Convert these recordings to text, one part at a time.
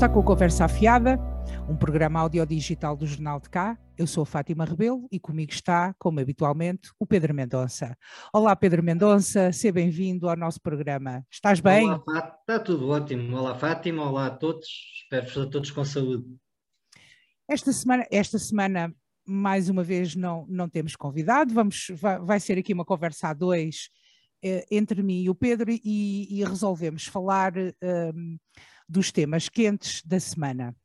está com a Conversa Afiada, um programa audiodigital do Jornal de Cá. Eu sou a Fátima Rebelo e comigo está, como habitualmente, o Pedro Mendonça. Olá, Pedro Mendonça, seja bem-vindo ao nosso programa. Estás bem? Olá, Fátima. Está tudo ótimo. Olá, Fátima. Olá a todos. Espero a todos com saúde. Esta semana, esta semana mais uma vez, não, não temos convidado. Vamos, vai, vai ser aqui uma conversa a dois eh, entre mim e o Pedro e, e resolvemos falar um, dos temas quentes da semana.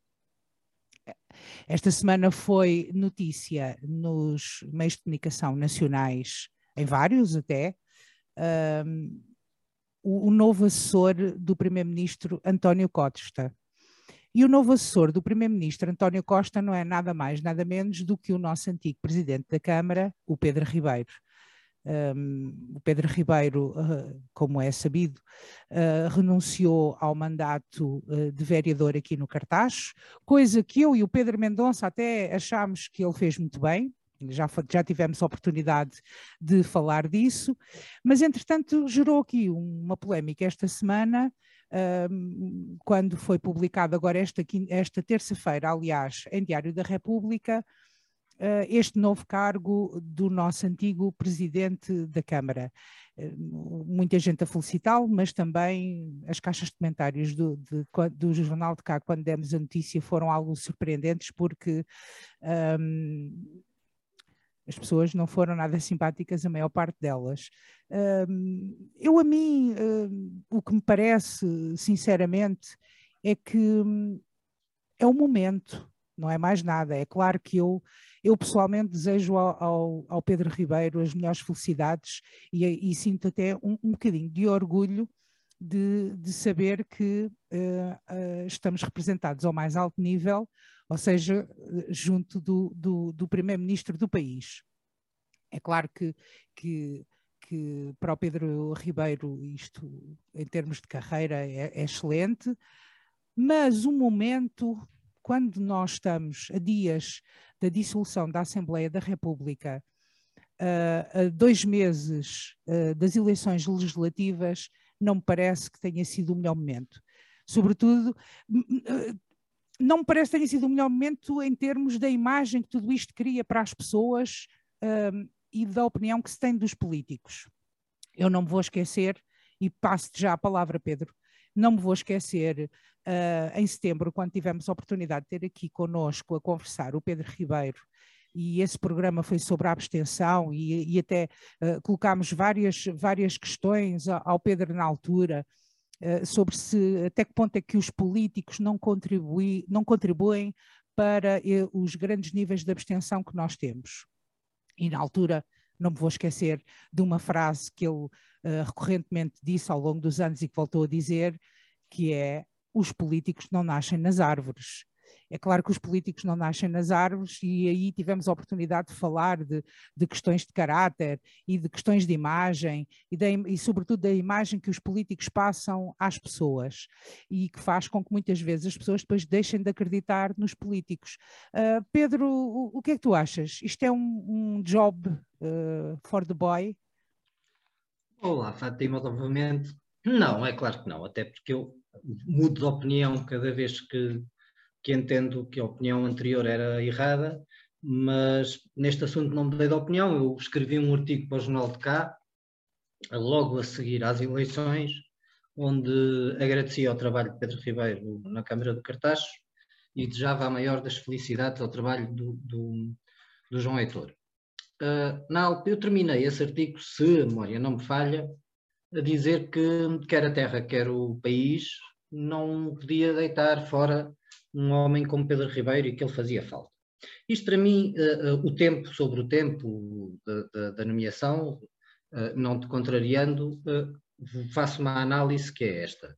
Esta semana foi notícia nos meios de comunicação nacionais, em vários até, um, o, o, novo assessor do Primeiro-Ministro António Costa. E o novo assessor do Primeiro-Ministro António Costa não é nada mais, nada menos do que o nosso antigo Presidente da Câmara, o Pedro Ribeiro. Um, o Pedro Ribeiro, uh, como é sabido, uh, renunciou ao mandato uh, de vereador aqui no Cartaz, coisa que eu e o Pedro Mendonça até achámos que ele fez muito bem, já, já tivemos a oportunidade de falar disso, mas entretanto gerou aqui uma polémica esta semana, quando foi publicado agora esta, esta terça-feira, aliás, em Diário da República, este novo cargo do nosso antigo presidente da Câmara. Uh, muita gente a felicitá-lo, mas também as caixas de comentários do, de, do Jornal de Cá, quando demos a notícia, foram algo surpreendentes, porque um, as pessoas não foram nada simpáticas, a maior parte delas. Um, eu, a mim, um, o que me parece, sinceramente, é que hum, é o momento, não é mais nada. É claro que eu eu pessoalmente desejo ao, ao, ao Pedro Ribeiro as melhores felicidades e, e sinto até um, um bocadinho de orgulho de, de saber que uh, uh, estamos representados ao mais alto nível, ou seja, junto do, do, do primeiro-ministro do país. É claro que, que, que, para o Pedro Ribeiro isto, em termos de carreira, é, é excelente, mas o momento, quando nós estamos a dias da dissolução da Assembleia da República, uh, a dois meses uh, das eleições legislativas, não me parece que tenha sido o melhor momento. Sobretudo, não me parece que tenha sido o melhor momento em termos da imagem que tudo isto cria para as pessoas uh, e da opinião que se tem dos políticos. Eu não me vou esquecer, e passo-te já a palavra, Pedro, não me vou esquecer, uh, em setembro, quando tivemos a oportunidade de ter aqui conosco a conversar o Pedro Ribeiro, e esse programa foi sobre a abstenção, e, e até uh, colocámos várias, várias questões ao Pedro na altura, uh, sobre se até que ponto é que os políticos não, contribui, não contribuem para os grandes níveis de abstenção que nós temos. E na altura não me vou esquecer de uma frase que ele uh, recorrentemente disse ao longo dos anos e que voltou a dizer, que é os políticos não nascem nas árvores. É claro que os políticos não nascem nas árvores e aí tivemos a oportunidade de falar de, de questões de caráter e de questões de imagem e, e, sobretudo, da imagem que os políticos passam às pessoas e que faz com que muitas vezes as pessoas depois deixem de acreditar nos políticos. Uh, Pedro, o, o, que é que tu achas? Isto é um, um job uh, for the boy? Olá, Fátima, novamente. Não, é claro que não, até porque eu mudo de opinião cada vez que, que entendo que a opinião anterior era errada, mas neste assunto não mudei de opinião. Eu escrevi um artigo para o Jornal de Cá, logo a seguir às eleições, onde agradecia ao trabalho de Pedro Ribeiro na Câmara de Cartachos e desejava a maior das felicidades ao trabalho do, do, do João Heitor. Uh, na, eu terminei esse artigo, se a memória não me falha, a dizer que quer a terra, quer o país, não podia deitar fora um homem como Pedro Ribeiro e que ele fazia falta. Isto para mim, uh, uh, o tempo sobre o tempo da nomeação, não te contrariando, faço uma análise que é esta.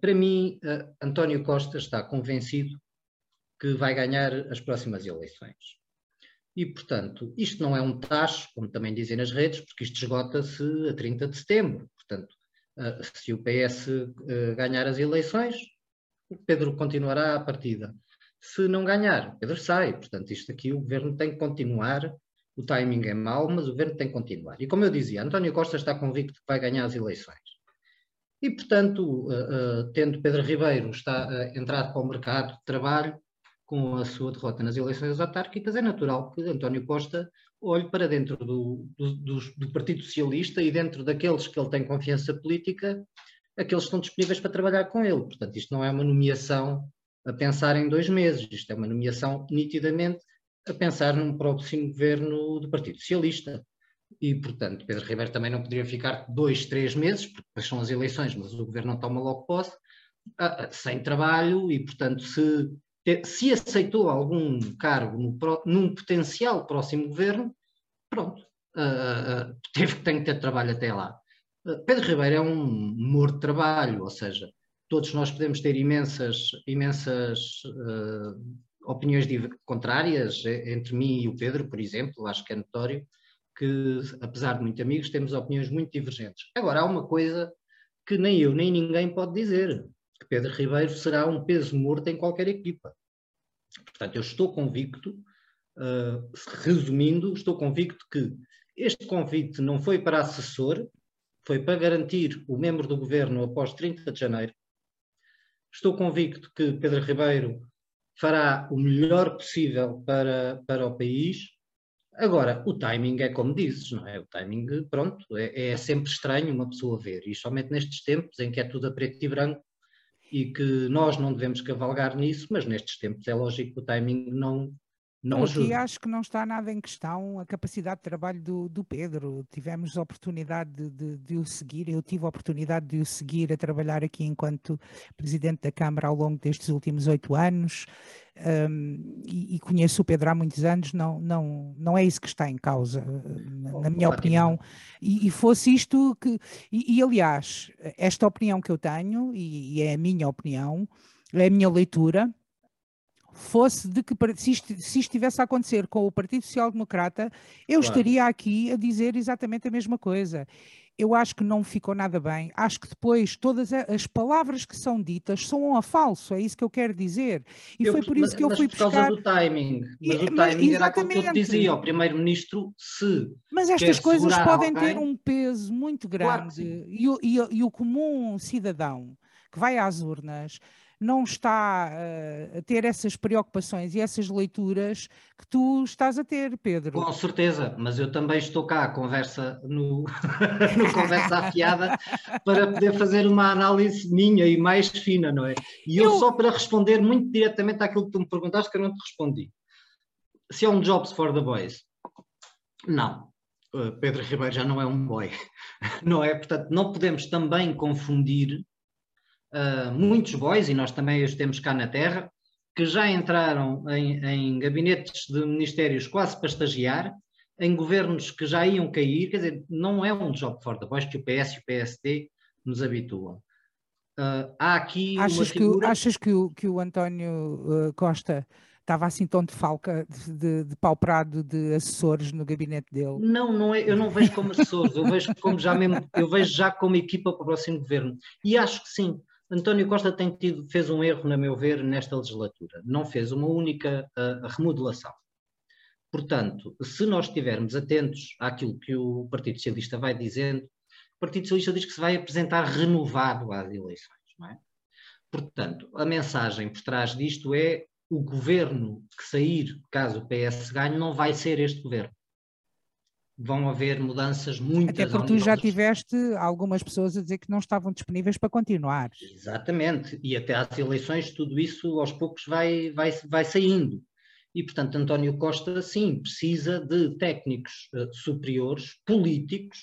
para mim, António Costa está convencido que vai ganhar as próximas eleições. E, portanto, isto não é um tacho, como também dizem nas redes, porque isto esgota-se a 30 de setembro. Portanto, se o PS eh, ganhar as eleições, Pedro continuará a partida. Se não ganhar, Pedro sai. Portanto, isto aqui o governo tem que continuar. O timing é mau, mas o governo tem que continuar. E como eu dizia, António Costa está convicto que vai ganhar as eleições. E, portanto, uh, uh, tendo Pedro Ribeiro está, entrado para o mercado de trabalho com a sua derrota nas eleições autárquicas, é natural que António Costa olhe para dentro do, do, do, do Partido Socialista e dentro daqueles que ele tem confiança política, aqueles que estão disponíveis para trabalhar com ele. Portanto, isto não é uma nomeação a pensar em dois meses, isto é uma nomeação nitidamente a pensar num próximo governo do Partido Socialista. E, portanto, Pedro Ribeiro também não poderia ficar dois, três meses, porque depois são as eleições, mas o governo não toma logo posse, sem trabalho, e, portanto, se, se aceitou algum cargo no, num potencial próximo governo, pronto, teve tem que ter trabalho até lá. Pedro Ribeiro é um morto de trabalho, ou seja, todos nós podemos ter imensas, imensas uh, opiniões contrárias entre mim e o Pedro, por exemplo, acho que é notório, que, apesar de muito amigos, temos opiniões muito divergentes. Agora, há uma coisa que nem eu nem ninguém pode dizer, que Pedro Ribeiro será um peso morto em qualquer equipa. Portanto, eu estou convicto, uh, resumindo, estou convicto que este convite não foi para assessor, foi para garantir o membro do governo após 30 de janeiro. Estou convicto que Pedro Ribeiro fará o melhor possível para, para o país Agora, o timing é como dizes, não é? O timing, pronto, é, é sempre estranho uma pessoa ver, e somente nestes tempos em que é tudo a preto e branco e que nós não devemos cavalgar nisso, mas nestes tempos é lógico que o timing não, não ajuda. Aqui acho que não está nada em questão a capacidade de trabalho do, do Pedro. Tivemos a oportunidade de, de, de, o seguir, eu tive a oportunidade de o seguir a trabalhar aqui enquanto Presidente da Câmara ao longo destes últimos oito anos. Um, e, e, conheço o Pedro há muitos anos, não, não, não é isso que está em causa, na, na minha opinião. E, e, fosse isto que. E, e, aliás, esta opinião que eu tenho, e, é a minha opinião, é a minha leitura, fosse de que se isto, se isto tivesse a acontecer com o Partido Social Democrata, eu claro. estaria aqui a dizer exatamente a mesma coisa. Eu acho que não ficou nada bem. Acho que depois todas as palavras que são ditas são a falso, é isso que eu quero dizer. E eu, foi por isso mas, que eu fui por causa do timing. Mas o timing era aquilo que eu dizia ao primeiro-ministro se. Mas estas coisas podem alguém... ter um peso muito grande. Claro e, e, e o comum cidadão que vai às urnas não está uh, a ter essas preocupações e essas leituras que tu estás a ter, Pedro. Com certeza, mas eu também estou cá conversa no, no conversa afiada para poder fazer uma análise minha e mais fina, não é? E eu, eu só para responder muito diretamente àquilo que tu me perguntaste, que eu não te respondi. Se é um Jobs for the Boys? Não. Uh, Pedro Ribeiro já não é um boy, não é? Portanto, não podemos também confundir uh, muitos boys, e nós também os temos cá na Terra, que já entraram em, em gabinetes de ministérios quase para estagiar, em governos que já iam cair, quer dizer, não é um job for the boys que o PS e o PSD nos habituam. Uh, há aqui achas figura... Que, achas que o, que o António uh, Costa estava assim tão de falca, de, de, de de assessores no gabinete dele? Não, não é, eu não vejo como assessores, eu vejo como já mesmo, eu vejo já como equipa para o próximo governo. E acho que sim, António Costa tem tido, fez um erro, na meu ver, nesta legislatura. Não fez uma única uh, remodelação. Portanto, se nós estivermos atentos àquilo que o Partido Socialista vai dizendo, o Partido Socialista diz que se vai apresentar renovado às eleições. Não é? Portanto, a mensagem por trás disto é o governo que sair, caso o PS ganhe, não vai ser este governo vão haver mudanças muito Até porque tu já tiveste algumas pessoas a dizer que não estavam disponíveis para continuar. Exatamente, e até às eleições tudo isso aos poucos vai, vai, vai saindo. E, portanto, António Costa, sim, precisa de técnicos uh, superiores, políticos,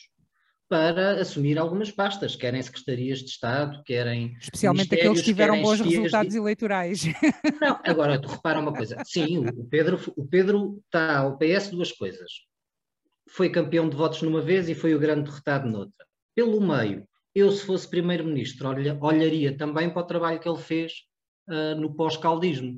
para assumir algumas pastas, querem secretarias de Estado, querem. Especialmente aqueles que tiveram bons resultados de... eleitorais. Não, agora tu repara uma coisa. Sim, o Pedro, o Pedro está ao PS duas coisas foi campeão de votos numa vez e foi o grande derrotado noutra. Pelo meio, eu, se fosse primeiro-ministro, olha, olharia também para o trabalho que ele fez uh, no pós-caldismo.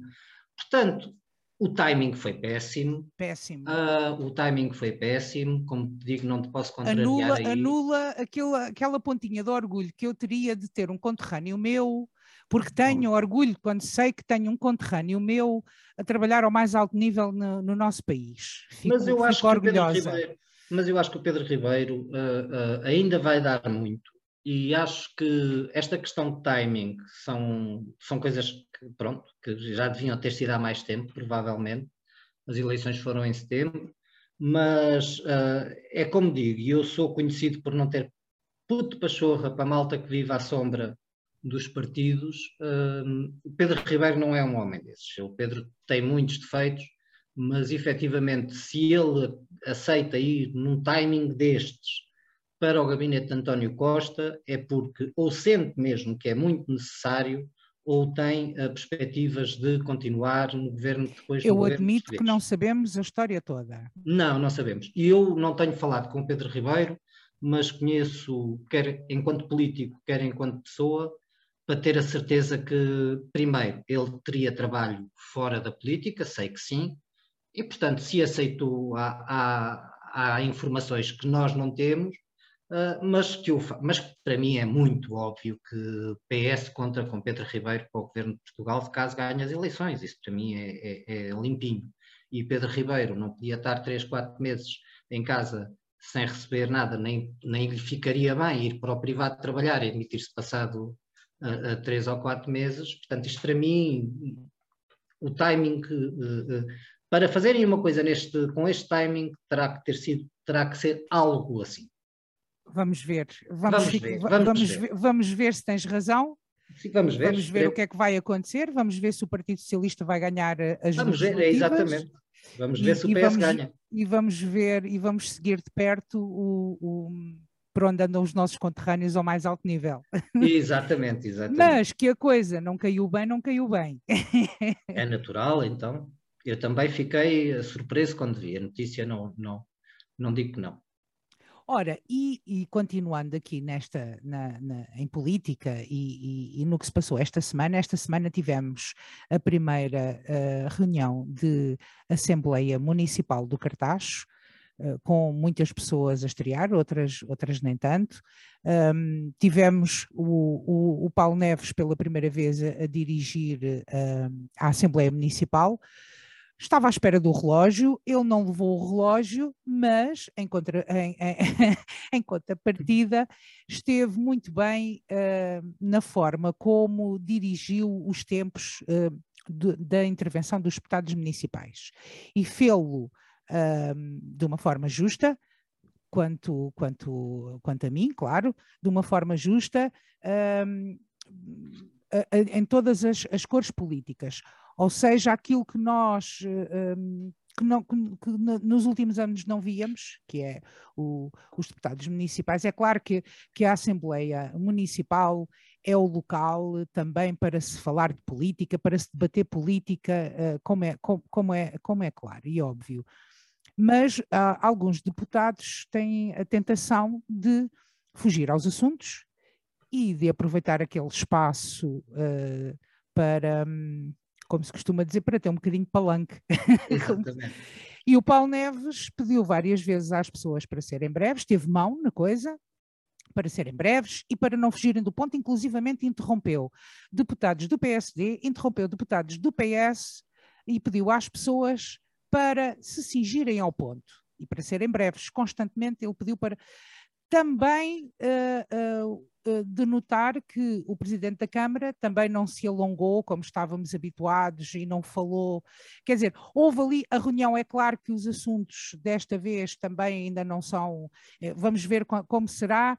Portanto, o timing foi péssimo. Péssimo. Uh, o timing foi péssimo, como te digo, não te posso contrariar anula, aí. Anula aquela, aquela pontinha de orgulho que eu teria de ter um conterrâneo meu, porque tenho orgulho quando sei que tenho um conterrâneo meu a trabalhar ao mais alto nível no, no nosso país. Fico, mas eu acho orgulhosa. Ribeiro, mas eu acho que o Pedro Ribeiro uh, uh, ainda vai dar muito e acho que esta questão de timing são, são coisas que, pronto, que já deviam ter sido há mais tempo, provavelmente. As eleições foram em setembro, mas uh, é como digo, e eu sou conhecido por não ter puto pachorra para a malta que vive à sombra dos partidos. Uh, Pedro Ribeiro não é um homem desses. O Pedro tem muitos defeitos, mas efetivamente, se ele aceita ir num timing destes para o gabinete de António Costa, é porque ou sente mesmo que é muito necessário ou tem uh, perspectivas de continuar no governo depois Eu admito que não sabemos a história toda. Não, não sabemos. E eu não tenho falado com Pedro Ribeiro, mas conheço, quer enquanto político, quer enquanto pessoa, para ter a certeza que, primeiro, ele teria trabalho fora da política, sei que sim, e, portanto, se aceitou, há, há, há informações que nós não temos, uh, mas, que o, mas para mim é muito óbvio que PS conta com Pedro Ribeiro para o governo de Portugal caso ganhe as eleições. Isso para mim é, é, é limpinho. E Pedro Ribeiro não podia estar três, quatro meses em casa sem receber nada, nem, nem lhe ficaria bem ir para o privado trabalhar e admitir-se passado uh, uh, três ou quatro meses. Portanto, isto para mim, o timing uh, para fazerem uma coisa neste, com este timing terá que ter sido, terá que ser algo assim. Vamos ver. Vamos, vamos, ver, vamos, vamos ver. ver, vamos ver se tens razão. Sim, vamos ver. Vamos ver o que é que vai acontecer. Vamos ver se o Partido Socialista vai ganhar as Vamos ver, é exatamente. Vamos ver e, se o PS ganha. E vamos ver e vamos seguir de perto o, o, por onde andam os nossos conterrâneos ao mais alto nível. Exatamente, exatamente. Mas que a coisa não caiu bem, não caiu bem. É natural, então. Eu também fiquei surpreso quando vi a notícia, não, não, não digo que não. Ora, e, e, continuando aqui nesta, na, na, em política e, e, e, no que se passou esta semana, esta semana tivemos a primeira uh, reunião de Assembleia Municipal do Cartacho, uh, com muitas pessoas a estrear, outras, outras nem tanto. Um, tivemos o, o, o, Paulo Neves pela primeira vez a, a dirigir uh, a Assembleia Municipal, Estava à espera do relógio, ele não levou o relógio, mas em, contra, em, em, em contrapartida esteve muito bem uh, na forma como dirigiu os tempos uh, de, da intervenção dos deputados municipais e fê-lo uh, de uma forma justa, quanto, quanto, quanto a mim, claro, de uma forma justa em todas as, as cores políticas. Ou seja, aquilo que nós um, que, não, que, que, nos últimos anos não víamos, que é o, os deputados municipais. É claro que, que a Assembleia Municipal é o local também para se falar de política, para se debater política, uh, como, é, como, como, é, como é claro e óbvio. Mas uh, alguns deputados têm a tentação de fugir aos assuntos e de aproveitar aquele espaço uh, para. Um, como se costuma dizer, para ter um bocadinho de palanque. E o Paulo Neves pediu várias vezes às pessoas para serem breves, teve mão na coisa, para serem breves e para não fugirem do ponto, inclusivamente interrompeu deputados do PSD, interrompeu deputados do PS e pediu às pessoas para se cingirem ao ponto e para serem breves. Constantemente ele pediu para. Também uh, uh, eh, de notar que o Presidente da Câmara também não se alongou como estávamos habituados e não falou. Quer dizer, houve ali a reunião, é claro que os assuntos desta vez também ainda não são. Eh, vamos ver como será.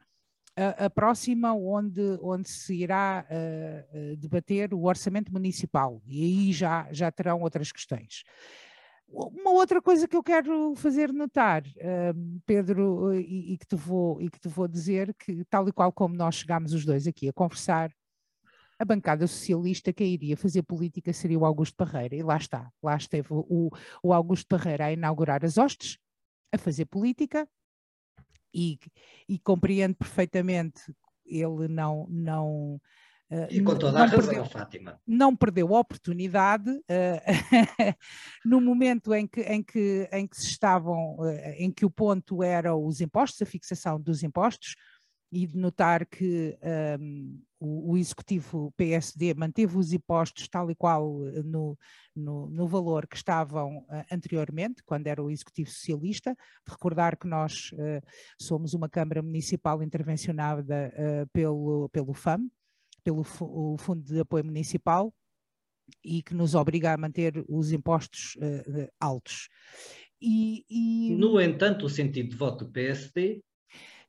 A, a próxima, onde, onde se irá uh, debater o orçamento municipal, e aí já, já terão outras questões. Uma outra coisa que eu quero fazer notar, uh, Pedro, e, e, que te vou, e que te vou dizer, que tal e qual como nós chegámos os dois aqui a conversar, a bancada socialista que iria fazer política seria o Augusto Parreira, e lá está, lá esteve o, o Augusto Parreira a inaugurar as hostes, a fazer política, e, e compreendo perfeitamente ele não, não, e com toda a razão, perdeu, Fátima. Não perdeu a oportunidade uh, no momento em que, em que, em que se estavam, uh, em que o ponto era os impostos, a fixação dos impostos, e de notar que um, o, o, executivo PSD manteve os impostos tal e qual eh, no, no, no valor que estavam uh, anteriormente, quando era o executivo socialista. Recordar que nós uh, somos uma Câmara Municipal intervencionada uh, pelo, pelo FAM, pelo Fundo de Apoio Municipal, e que nos obriga a manter os impostos altos. E, e... No entanto, o sentido de voto do PSD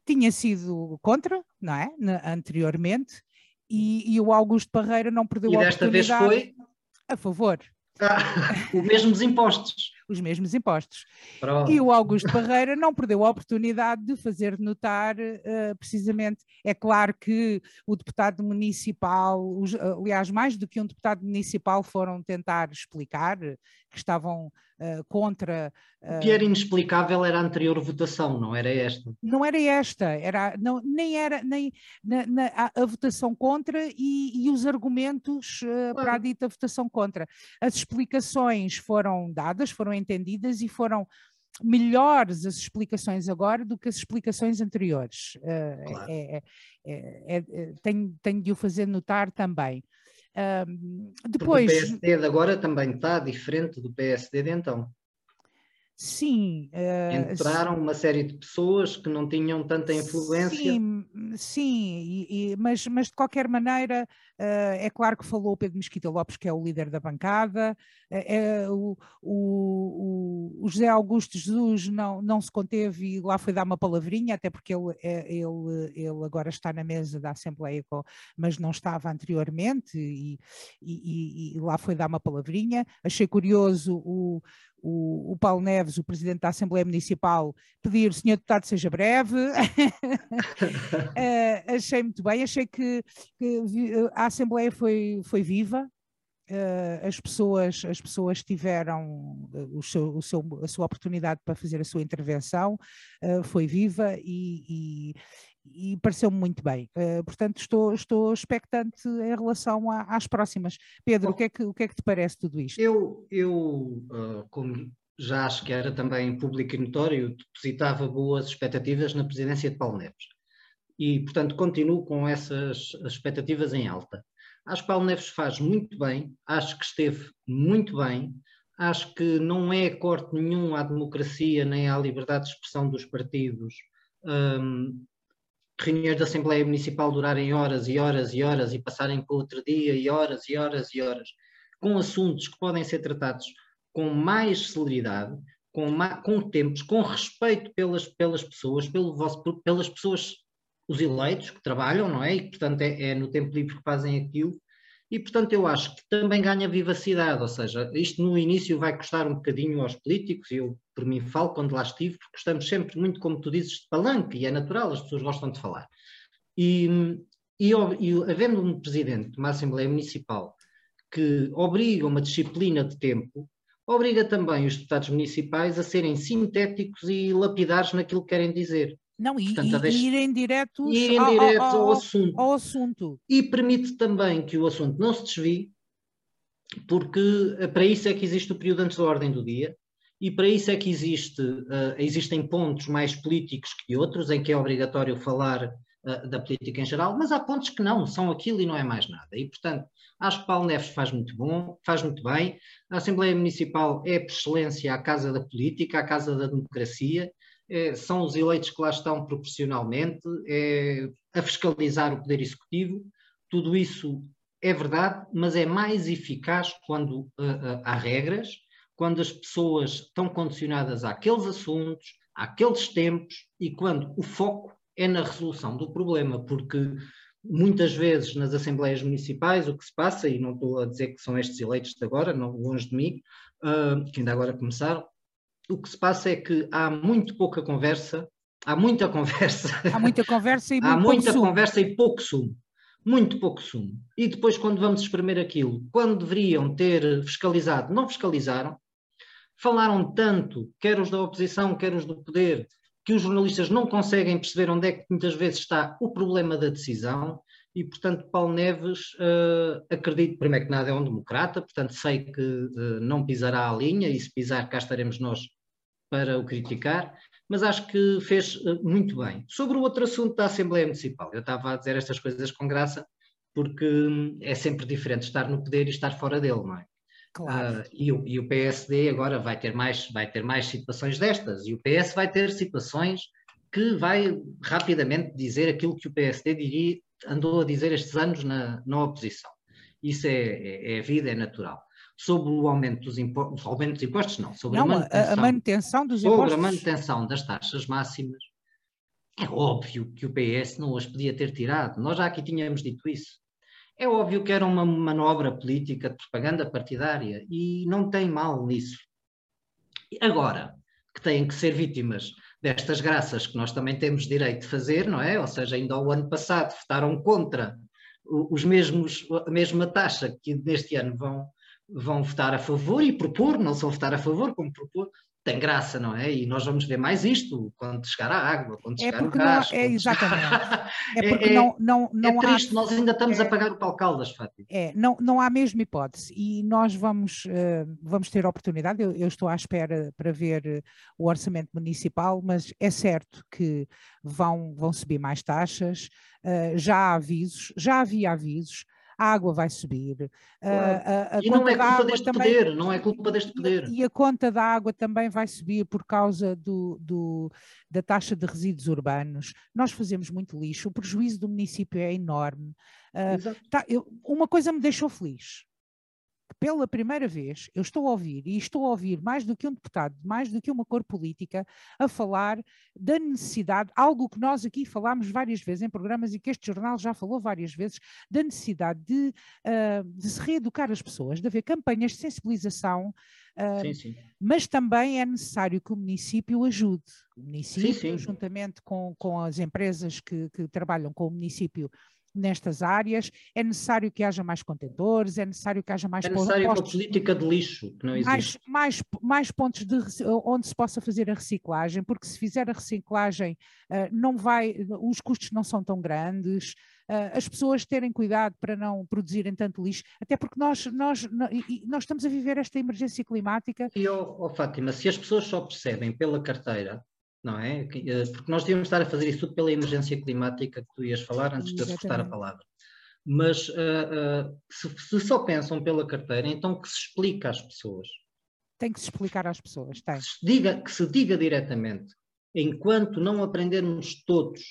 tinha sido contra, não é? anteriormente, e, e, o Augusto Parreira não perdeu e a oportunidade. E desta vez foi? A favor. Ah, os mesmos impostos. Os mesmos impostos. Pronto. E o Augusto Barreira não perdeu a oportunidade de fazer notar, uh, precisamente, é claro que o deputado municipal, os, aliás, mais do que um deputado municipal foram tentar explicar que estavam uh, contra. Uh, o que era inexplicável era a anterior votação, não era esta? Não era esta, era, não, nem era nem na, na, a, a, votação contra e, e os argumentos uh, para a dita votação contra. As explicações foram dadas, foram entendidas e foram melhores as explicações agora do que as explicações anteriores. Claro. É, é, é, é, tenho, tenho de o fazer notar também. Um, depois, Porque o PSD de agora também está diferente do PSD de então. Sim. Uh, Entraram uma série de pessoas que não tinham tanta influência. Sim, sim e, e, mas, mas de qualquer maneira, uh, é claro que falou Pedro Mesquita Lopes, que é o líder da bancada, uh, o, o, o, José Augusto Jesus não, não se conteve e lá foi dar uma palavrinha, até porque ele, ele, ele agora está na mesa da Assembleia, mas não estava anteriormente, e, e, e lá foi dar uma palavrinha. Achei curioso o, o, o, Paulo Neves, o presidente da Assembleia Municipal, pedir, senhor deputado, seja breve. uh, achei muito bem, achei que, que, a Assembleia foi, foi viva. Uh, as, pessoas, as pessoas tiveram o seu, o seu, a sua oportunidade para fazer a sua intervenção, uh, foi viva e, e e pareceu-me muito bem. Uh, portanto, estou, estou expectante em relação a, às próximas. Pedro, Bom, o, que é que, o que é que te parece tudo isto? Eu, eu uh, como já acho que era também público e notório, depositava boas expectativas na presidência de Paulo Neves. E, portanto, continuo com essas expectativas em alta. Acho que Paulo Neves faz muito bem, acho que esteve muito bem, acho que não é corte nenhum à democracia nem à liberdade de expressão dos partidos um, reuniões da Assembleia Municipal durarem horas e horas e horas e passarem para outro dia e horas e horas e horas, com assuntos que podem ser tratados com mais celeridade, com, com tempos, com respeito pelas, pelas pessoas, pelo vosso, pelas pessoas, os eleitos que trabalham, não é? E, portanto, é, é no tempo livre que fazem aquilo e, portanto, eu acho que também ganha vivacidade, ou seja, isto no início vai custar um bocadinho aos políticos, e eu por mim falo quando lá estive, porque gostamos sempre muito, como tu dizes, de palanque, e é natural, as pessoas gostam de falar. E, e, e havendo um presidente de uma Assembleia Municipal que obriga uma disciplina de tempo, obriga também os deputados municipais a serem sintéticos e lapidares naquilo que querem dizer. Não, e, Portanto, e irem diretos irem ao, direto ao, ao, assunto. ao assunto. E permite também que o assunto não se desvie, porque eh, para isso é que existe o período antes da ordem do dia, e para isso é que existe, uh, existem pontos mais políticos que outros, em que é obrigatório falar uh, da política em geral, mas há pontos que não, são aquilo e não é mais nada. E, portanto, acho que Paulo Neves faz muito bom, faz muito bem. A Assembleia Municipal é, por excelência, a casa da política, a casa da democracia, é, são os eleitos que lá estão proporcionalmente, é, a fiscalizar o Poder Executivo. Tudo isso é verdade, mas é mais eficaz quando uh, há regras, quando as pessoas estão condicionadas àqueles assuntos, àqueles tempos e quando o foco é na resolução do problema, porque muitas vezes nas assembleias municipais o que se passa, e não estou a dizer que são estes eleitos de agora, não longe de mim, uh, que ainda agora começaram, o que se passa é que há muito pouca conversa, há muita conversa. Há muita conversa e há muita conversa sumo. e pouco sumo. Muito pouco sumo. E depois, quando vamos espremer aquilo, quando deveriam ter fiscalizado, não fiscalizaram, falaram tanto, quer os da oposição, quer os do poder, que os jornalistas não conseguem perceber onde é que muitas vezes está o problema da decisão. E, portanto, Paulo Neves, uh, acredito, primeiro que nada, é um democrata, portanto, sei que uh, não pisará a linha, e se pisar, cá estaremos nós para o criticar, mas acho que fez muito bem. Sobre o outro assunto da Assembleia Municipal, eu estava a dizer estas coisas com graça, porque hum, é sempre diferente estar no poder e estar fora dele, não é? Claro. Uh, e, o, e, o, PSD agora vai ter, mais, vai ter mais situações destas, e o PS vai ter situações que vai rapidamente dizer aquilo que o PSD diria, andou a dizer estes anos na, na oposição. Isso é, é, é vida, é natural. Sobre o aumento dos impostos, aumento dos impostos não, sobre não, a, manutenção, a, manutenção dos sobre impostos. a manutenção das taxas máximas, é óbvio que o PS não as podia ter tirado. Nós já aqui tínhamos dito isso. É óbvio que era uma manobra política de propaganda partidária e não tem mal nisso. Agora, que têm que ser vítimas destas graças que nós também temos direito de fazer, não é? Ou seja, ainda ao ano passado votaram contra os mesmos, a mesma taxa que neste ano vão, vão votar a favor e propor, não só votar a favor, como propor, tem graça, não é? E nós vamos ver mais isto quando chegar a água, quando é chegar o gás. Não, é exatamente. É porque é, não, não, não é triste, há, nós ainda estamos é, a pagar o pau caldas, Fátima. É, não, não há mesmo hipótese. E nós vamos, uh, vamos ter oportunidade, eu, eu, estou à espera para ver uh, o orçamento municipal, mas é certo que vão, vão subir mais taxas, uh, já há avisos, já havia avisos, a água vai subir. Claro. A, a, e não é culpa deste também, poder, não é culpa deste poder. E, a conta da água também vai subir por causa do, do, da taxa de resíduos urbanos. Nós fazemos muito lixo, o prejuízo do município é enorme. Uh, tá, eu, uma coisa me deixou feliz pela primeira vez, eu estou a ouvir, e estou a ouvir mais do que um deputado, mais do que uma cor política, a falar da necessidade, algo que nós aqui falámos várias vezes em programas e que este jornal já falou várias vezes, da necessidade de, uh, de se reeducar as pessoas, de haver campanhas de sensibilização. Uh, sim, sim. Mas também é necessário que o município ajude. O município, sim, juntamente com, com as empresas que, que trabalham com o município, nestas áreas, é necessário que haja mais contentores, é necessário que haja mais É necessário postos, uma política de lixo que não existe. Mais, mais, mais pontos de, onde se possa fazer a reciclagem, porque se fizer a reciclagem uh, não vai, os custos não são tão grandes, uh, as pessoas terem cuidado para não produzirem tanto lixo, até porque nós, nós, nós estamos a viver esta emergência climática. E, oh, oh, Fátima, se as pessoas só percebem pela carteira não é? Eh, porque nós devíamos estar a fazer isso tudo pela emergência climática que tu ias falar antes de eu cortar a palavra. Mas uh, uh, se, se, só pensam pela carteira, então que se explica às pessoas. Tem que se explicar às pessoas, tem. Que se diga, que se diga diretamente, enquanto não aprendermos todos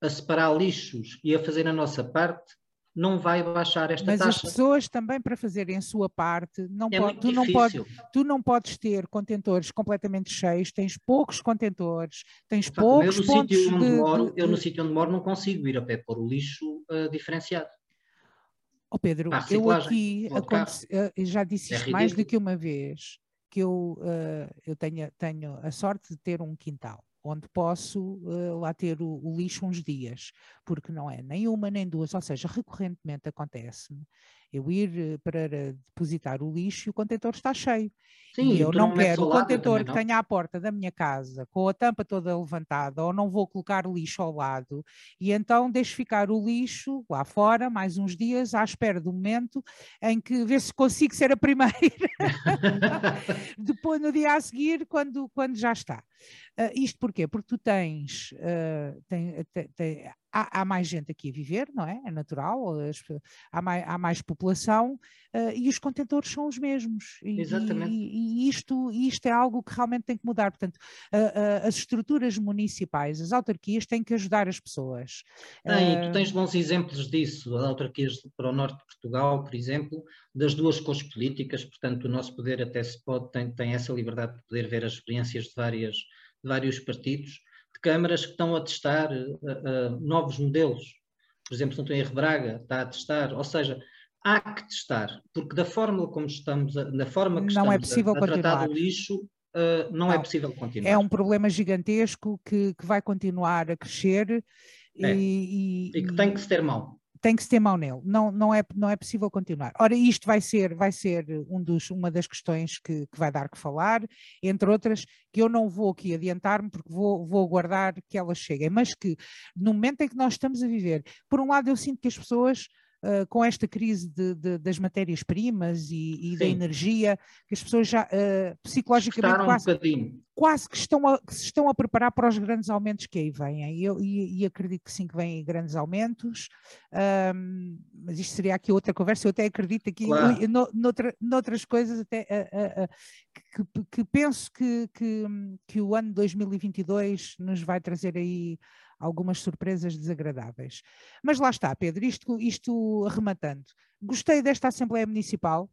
a separar lixos e a fazer a nossa parte, não vai baixar esta Mas taxa. Mas as pessoas também para fazerem a sua parte, não é pode, tu, não pode, tu não podes ter contentores completamente cheios, tens poucos contentores, tens poucos eu pontos de, moro, de, Eu no sítio onde moro não consigo ir a pé pôr o lixo uh, diferenciado. Oh Pedro, eu aqui aconte, eu já disse é isto mais do que uma vez, que eu, uh, eu tenho, tenho a sorte de ter um quintal onde posso uh, lá ter o, o, lixo uns dias, porque não é nem uma nem duas, ou seja, recorrentemente acontece-me eu ir eh, para depositar o lixo e o contentor está cheio. Sim, e eu não, quero o contentor que tenha à porta da minha casa com a tampa toda levantada ou não vou colocar lixo ao lado e então deixo ficar o lixo lá fora mais uns dias à espera do momento em que ver se consigo ser a primeira depois no dia a seguir quando, quando já está. Uh, isto porquê? Porque tu tens, uh, tem, tem, tem, há, há, mais gente aqui a viver, não é? É natural, as, há, mais, há, mais, população uh, e os contentores são os mesmos. E, Exatamente. E, e, isto, isto é algo que realmente tem que mudar. Portanto, uh, uh, as estruturas municipais, as autarquias têm que ajudar as pessoas. Tem, tu tens bons exemplos disso, as autarquias para o norte de Portugal, por exemplo, das duas cores políticas, portanto, o nosso poder até se pode, tem, tem essa liberdade de poder ver as experiências de, várias, de vários partidos câmaras que estão a testar uh, uh, novos modelos. Por exemplo, se não Braga, está a testar, ou seja, há que testar, porque da forma como estamos, a, da forma que não é estamos é a, a tratar o lixo, uh, não, é não, é possível continuar. É um problema gigantesco que, que vai continuar a crescer é. e, e, e, que tem que se ter mão tem que se ter mão nele, não, não, é, não é possível continuar. Ora, isto vai ser, vai ser um dos, uma das questões que, que vai dar que falar, entre outras, que eu não vou aqui adiantar-me porque vou, vou aguardar que elas cheguem, mas que no momento em que nós estamos a viver, por um lado eu sinto que as pessoas Uh, com esta crise de, de, das matérias-primas e, e da energia, que as pessoas já uh, psicologicamente quase, um quase que estão a, que se estão a preparar para os grandes aumentos que aí vêm. E, eu, e, e acredito que sim, que vêm grandes aumentos, um, mas isto seria aqui outra conversa. Eu até acredito aqui claro. no, noutra, noutras coisas, até que, que, penso que, que, que o ano 2022 nos vai trazer aí algumas surpresas desagradáveis. Mas lá está, Pedro, isto, isto arrematando. Gostei desta Assembleia Municipal.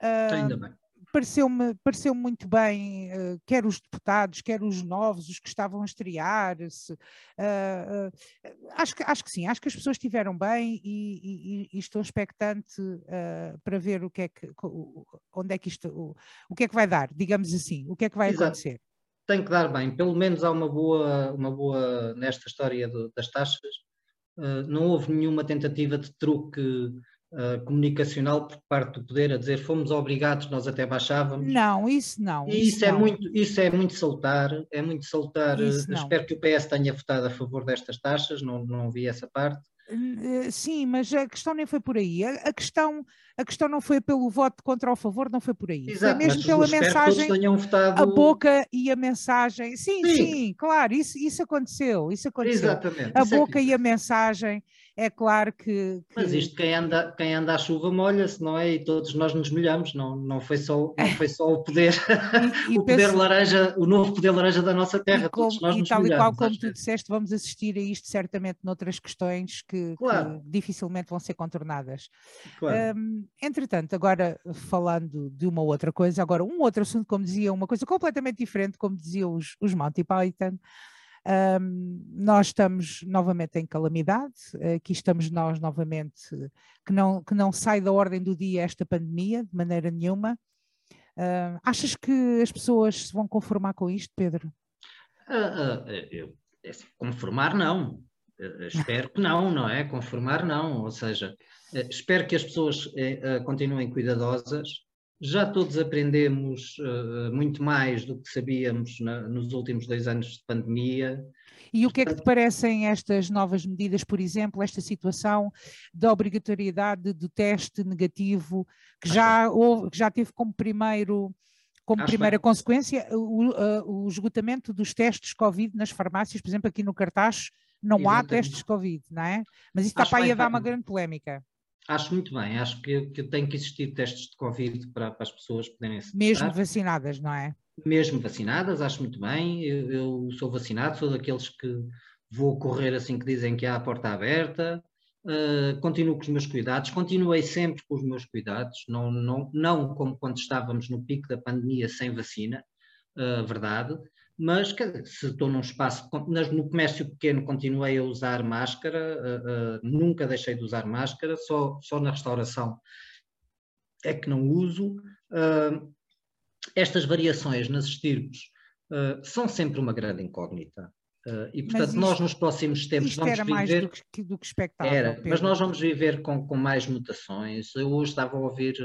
Uh, Ainda bem pareceu-me pareceu muito bem, uh, quer os deputados, quer os novos, os que estavam a estrear-se. Uh, uh, acho, que, acho que sim, acho que as pessoas estiveram bem e, e, e estou expectante para ver o que é que, onde é que isto, o, o, que é que vai dar, digamos assim, o que é que vai Exato. acontecer. Tem que dar bem, pelo menos há uma boa, uma boa nesta história do, das taxas, não houve nenhuma tentativa de truque uh, comunicacional por parte do poder a dizer fomos obrigados, nós até baixávamos. Não, isso não. Isso, isso é não. muito, isso é muito saltar, é muito saltar. Espero que o PS tenha votado a favor destas taxas, não, não vi essa parte. Eh, sim, mas a questão nem foi por aí. A, questão, a questão não foi pelo voto contra ou a favor, não foi por aí. Exato, foi mesmo pela mensagem, votado... a boca e a mensagem. Sim, sim, sim, claro, isso, isso aconteceu. Isso aconteceu. Exatamente. A boca é que... e a mensagem é claro que, que, Mas isto, quem anda, quem anda à chuva molha-se, não é? E todos nós nos molhamos, não, não, foi, só, não foi só o poder, e, e o penso, poder laranja, o novo poder laranja da nossa terra, e como, todos nós e nos tal molhamos. E qual, como tu disseste, vamos assistir a isto certamente noutras questões que, claro. que dificilmente vão ser contornadas. Claro. Um, entretanto, agora falando de uma outra coisa, agora um outro assunto, como dizia, uma coisa completamente diferente, como diziam os, os Monty Python, um, nós estamos novamente em calamidade, aqui estamos nós novamente, que não, que não sai da ordem do dia esta pandemia, de maneira nenhuma. Uh, achas que as pessoas se vão conformar com isto, Pedro? Uh, uh, conformar não, espero que não, não é? Conformar não, ou seja, espero que as pessoas eh, continuem cuidadosas, já todos aprendemos uh, muito mais do que sabíamos na, nos últimos dois anos de pandemia. E o que é que te parecem estas novas medidas, por exemplo, esta situação da obrigatoriedade do teste negativo, que já, houve, que já teve como primeiro como Acho primeira bem. consequência o, uh, o, esgotamento dos testes Covid nas farmácias, por exemplo, aqui no cartaz não Exatamente. há testes Covid, não é? Mas isso está para aí a dar uma grande polémica. Acho muito bem, acho que, que tem que existir testes de Covid para, para as pessoas poderem se Mesmo testar. vacinadas, não é? Mesmo vacinadas, acho muito bem. Eu, eu, sou vacinado, sou daqueles que vou correr assim que dizem que há a porta aberta. Uh, continuo com os meus cuidados, continuei sempre com os meus cuidados, não, não, não como quando estávamos no pico da pandemia sem vacina, uh, verdade, mas se estou num espaço, no comércio pequeno continuei a usar máscara, uh, uh, nunca deixei de usar máscara, só, só na restauração é que não uso. Estas variações nas estirpes são sempre uma grande incógnita. e, portanto, isto, nós nos próximos tempos vamos era viver... mais do que, do que expectável. Era, Pedro. mas nós vamos viver com, com mais mutações. Eu hoje estava a ouvir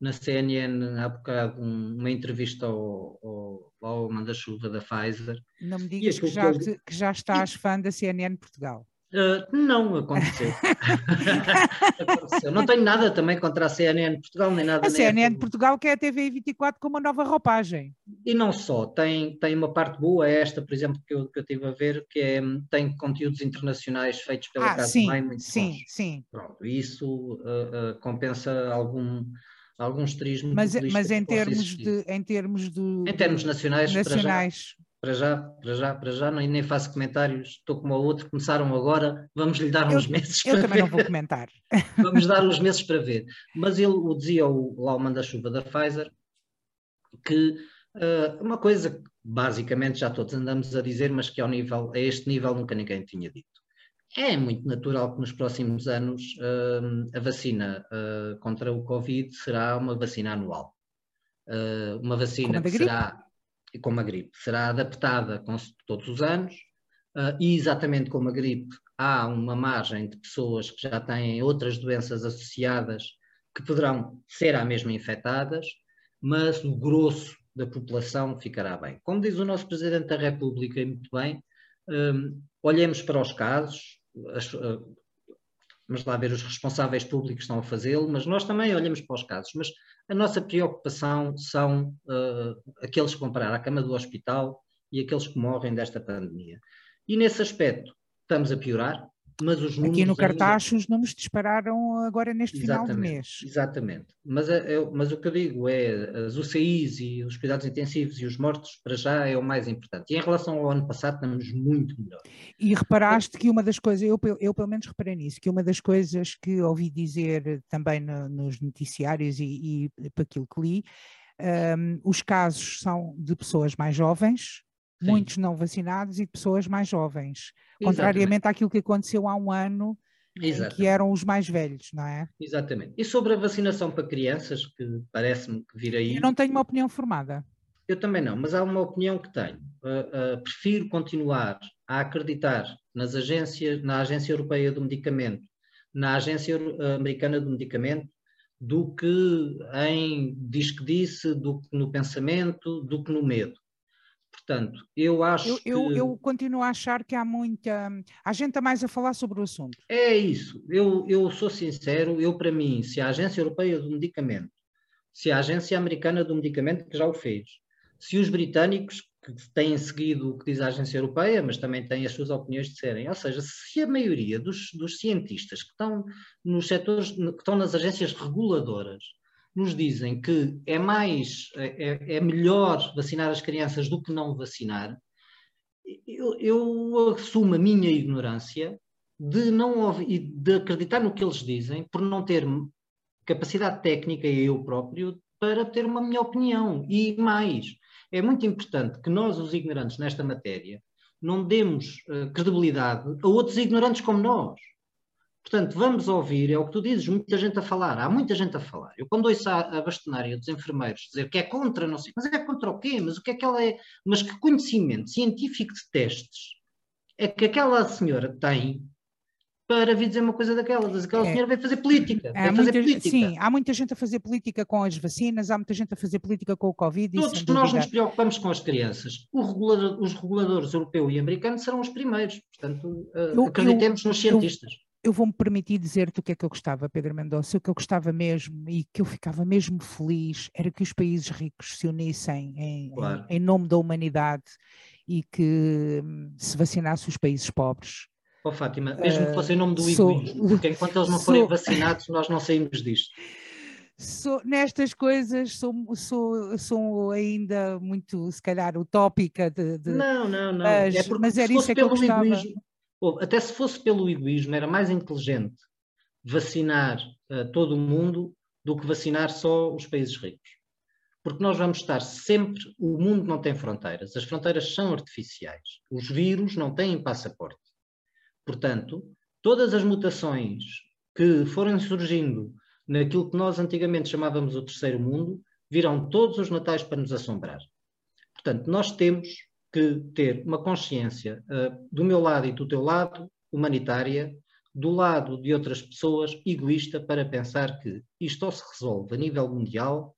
na CNN há bocado uma entrevista ao, ao, ao manda-chuva da Pfizer. Não me digas que já, que, que já estás fã da CNN Portugal. Uh, não aconteceu. aconteceu. Não tenho nada também contra a CNN Portugal, nem nada. A CNN Portugal quer a TV 24 com uma nova roupagem. E não só, tem, tem uma parte boa, esta, por exemplo, que eu, que eu estive a ver, que é, tem conteúdos internacionais feitos pela ah, Casa sim, Mãe muito sim, bons. sim. Pronto, isso uh, uh, compensa algum alguns turismo mas, mas em termos de em termos do em termos nacionais, nacionais. Para, já, para já para já nem, nem faço comentários estou como o outro começaram agora vamos lhe dar uns meses eu também ver. não vou comentar vamos dar uns meses para ver mas ele o dizia o, lá o manda-chuva da Pfizer que uh, uma coisa que basicamente já todos andamos a dizer mas que ao nível a este nível nunca ninguém tinha dito é muito natural que nos próximos anos uh, a vacina uh, contra o Covid será uma vacina anual. Uh, uma vacina que será, como a gripe, será adaptada com, todos os anos e exatamente como a gripe há uma margem de pessoas que já têm outras doenças associadas que poderão ser a mesma infectadas, mas o grosso da população ficará bem. Como diz o nosso Presidente da República, e muito bem, um, olhemos para os casos, as, vamos lá ver, os responsáveis públicos estão a fazê-lo, mas nós também olhamos para os casos. Mas A nossa preocupação são uh, aqueles que vão parar à cama do hospital e aqueles que morrem desta pandemia. E nesse aspecto estamos a piorar, mas os números. Aqui no cartaz ainda... os números dispararam agora neste exatamente, final de mês. Exatamente. Mas, é, é, mas o que eu digo é as UCIs e os cuidados intensivos e os mortos, para já, é o mais importante. E em relação ao ano passado, estamos muito melhor. E reparaste que uma das coisas, eu, eu pelo menos reparei nisso, que uma das coisas que ouvi dizer também no, nos noticiários e, e para aquilo que li, um, os casos são de pessoas mais jovens, Sim. muitos não vacinados e pessoas mais jovens. Contrariamente àquilo que aconteceu há um ano, que eram os mais velhos, não é? Exatamente. E sobre a vacinação para crianças, que parece-me que vir aí. Eu não tenho uma opinião formada. Eu também não, mas há uma opinião que tenho. Uh, uh, prefiro continuar a acreditar nas agências, na Agência Europeia do Medicamento, na Agência Americana do Medicamento, do que em diz que disse, do que no pensamento, do que no medo. Portanto, eu acho eu, que... Eu, eu, continuo a achar que há muita... Há gente a mais a falar sobre o assunto. É isso. Eu, eu sou sincero, eu para mim, se a Agência Europeia do Medicamento, se a Agência Americana do Medicamento, que já o fez, se os britânicos, que têm seguido o que diz a Agência Europeia, mas também têm as suas opiniões de serem, ou seja, se a maioria dos, dos cientistas que estão nos setores, que estão nas agências reguladoras, nos dizem que é mais, é, é melhor vacinar as crianças do que não vacinar, eu, eu assumo a minha ignorância de não ouvir, de acreditar no que eles dizem, por não ter capacidade técnica, eu próprio, para ter uma minha opinião. E mais, é muito importante que nós, os ignorantes nesta matéria, não demos uh, credibilidade a outros ignorantes como nós. Portanto, vamos ouvir, é o que tu dizes, muita gente a falar, há muita gente a falar. Eu quando ouço a, a bastonária dos enfermeiros dizer que é contra, não sei, mas é contra o quê? Mas o que é que ela é? Mas que conhecimento científico de testes é que aquela senhora tem para vir dizer uma coisa daquelas. Aquela é. senhora vai fazer política. Há muita, política. Sim, há muita gente a fazer política com as vacinas, há muita gente a fazer política com o Covid. Todos nós nos preocupamos com as crianças. Regulador, os reguladores europeu e americano serão os primeiros. Portanto, eh, eu, acreditemos eu, nos cientistas. Eu, vou-me permitir dizer-te o que é que eu gostava, Pedro Mendonça. O que eu gostava mesmo e que eu ficava mesmo feliz era que os países ricos se unissem em, claro. em, em nome da humanidade e que hum, se vacinasse os países pobres. Oh, Fátima, mesmo que fosse em nome do uh, sou, egoísmo, porque enquanto eles não forem sou, vacinados, nós não saímos disto. Sou, nestas coisas sou, sou, sou ainda muito, se calhar, utópica. De, de não, não, não. Mas, é mas era isso é que eu gostava. Egoísmo, até se fosse pelo egoísmo, era mais inteligente vacinar uh, todo o mundo do que vacinar só os países ricos. Porque nós vamos estar sempre. O mundo não tem fronteiras, as fronteiras são artificiais. Os vírus não têm passaporte. Portanto, todas as mutações que forem surgindo naquilo que nós antigamente chamávamos o terceiro mundo, virão todos os natais para nos assombrar. Portanto, nós temos que ter uma consciência uh, do meu lado e do teu lado, humanitária, do lado de outras pessoas, egoísta, para pensar que isto ou se resolve a nível mundial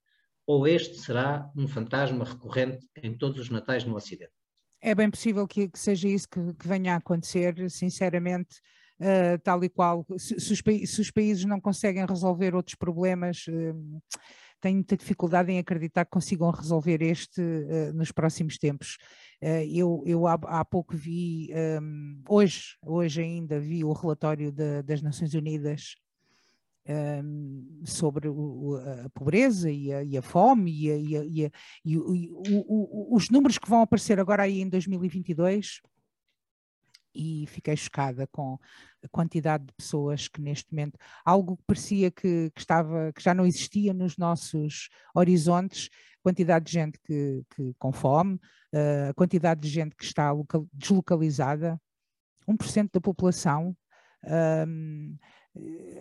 ou este será um fantasma recorrente em todos os natais no Ocidente. É bem possível que, que seja isso que, que, venha a acontecer, sinceramente, uh, tal e qual. Se, se, os, se, os, países não conseguem resolver outros problemas, uh, tenho muita dificuldade em acreditar que consigam resolver este uh, nos próximos tempos. Uh, eu eu há, há, pouco vi, um, ehm, hoje, hoje ainda vi o relatório de, das Nações Unidas um, ehm, sobre o, a pobreza e a, e a fome e, a, e, e o, o, os números que vão aparecer agora aí em 2022 e fiquei chocada com a quantidade de pessoas que neste momento, algo que parecia que, que estava, que já não existia nos nossos horizontes, quantidade de gente que, que com fome, uh, a quantidade de gente que está local, deslocalizada, 1% da população, um,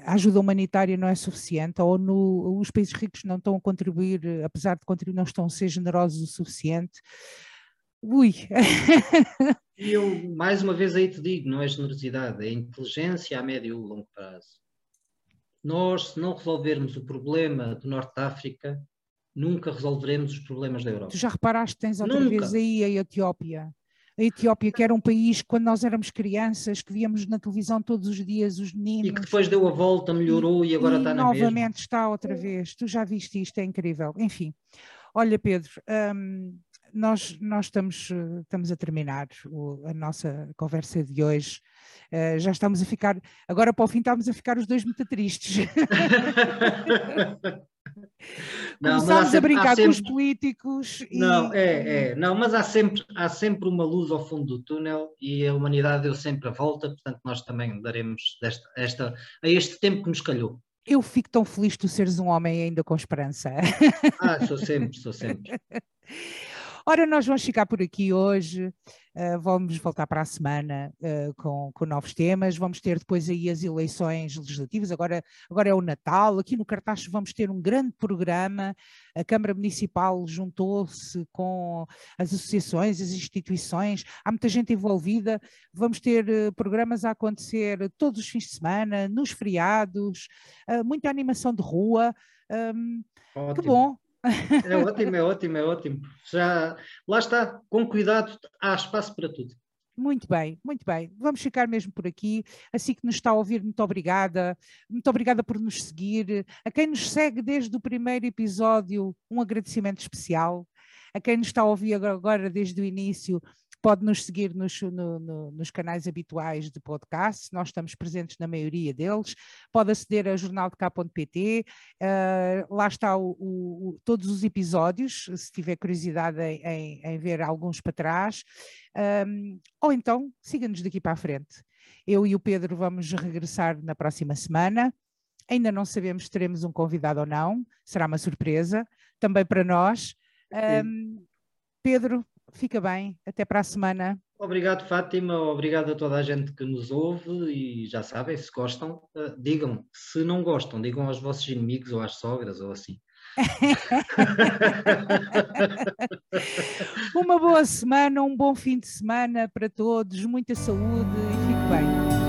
a ajuda humanitária não é suficiente, ou no, os países ricos não estão a contribuir, apesar de contribuir, não estão a ser generosos o suficiente. Ui! E eu, mais uma vez, aí te digo: não é generosidade, é inteligência a médio e longo prazo. Nós, se não resolvermos o problema do Norte de África, nunca resolveremos os problemas da Europa. Tu já reparaste, tens outra nunca. vez aí a Etiópia. a Etiópia, que era um país quando nós éramos crianças, que víamos na televisão todos os dias os meninos. E que depois deu a volta, melhorou e, e agora e está na novamente mesma. está outra vez. Tu já viste isto, é incrível. Enfim, olha Pedro, hum, nós, nós estamos, estamos a terminar o, a nossa conversa de hoje. Uh, já estamos a ficar, agora para o fim estamos a ficar os dois muito tristes. Não, Começámos a brincar sempre... com os políticos. E... Não, é, é, não, mas há sempre, há sempre uma luz ao fundo do túnel e a humanidade deu sempre a volta, portanto nós também daremos desta, esta, a este tempo que nos calhou. Eu fico tão feliz de tu seres um homem ainda com esperança. Ah, sou sempre, sou sempre. Ora, nós vamos ficar por aqui hoje, uh, vamos voltar para a semana uh, com, com, novos temas, vamos ter depois aí as eleições legislativas, agora, agora é o Natal, aqui no Cartaxo vamos ter um grande programa, a Câmara Municipal juntou-se com as associações, as instituições, há muita gente envolvida, vamos ter uh, programas a acontecer todos os fins de semana, nos feriados, muita animação de rua, um, que bom, é ótimo, é ótimo, é ótimo. Já, lá está, com cuidado, há espaço para tudo. Muito bem, muito bem. Vamos ficar mesmo por aqui. Assim que nos está a ouvir, muito obrigada. Muito obrigada por nos seguir. A quem nos segue desde o primeiro episódio, um agradecimento especial. A quem nos está a ouvir agora desde o início, Pode nos seguir nos, no, no, nos canais habituais de podcast, nós estamos presentes na maioria deles. Pode aceder a jornaldk.pt, uh, ah, lá está o, o, todos os episódios, se tiver curiosidade em, em, em ver alguns para trás. Um, ou então, siga-nos daqui para a frente. Eu e o Pedro vamos regressar na próxima semana. Ainda não sabemos se teremos um convidado ou não, será uma surpresa também para nós. Um, Pedro, fica bem, até para a semana. Obrigado, Fátima, obrigado a toda a gente que nos ouve e já sabem, se gostam, uh, digam. Se não gostam, digam aos vossos inimigos ou às sogras ou assim. Uma boa semana, um bom fim de semana para todos, muita saúde e fique bem.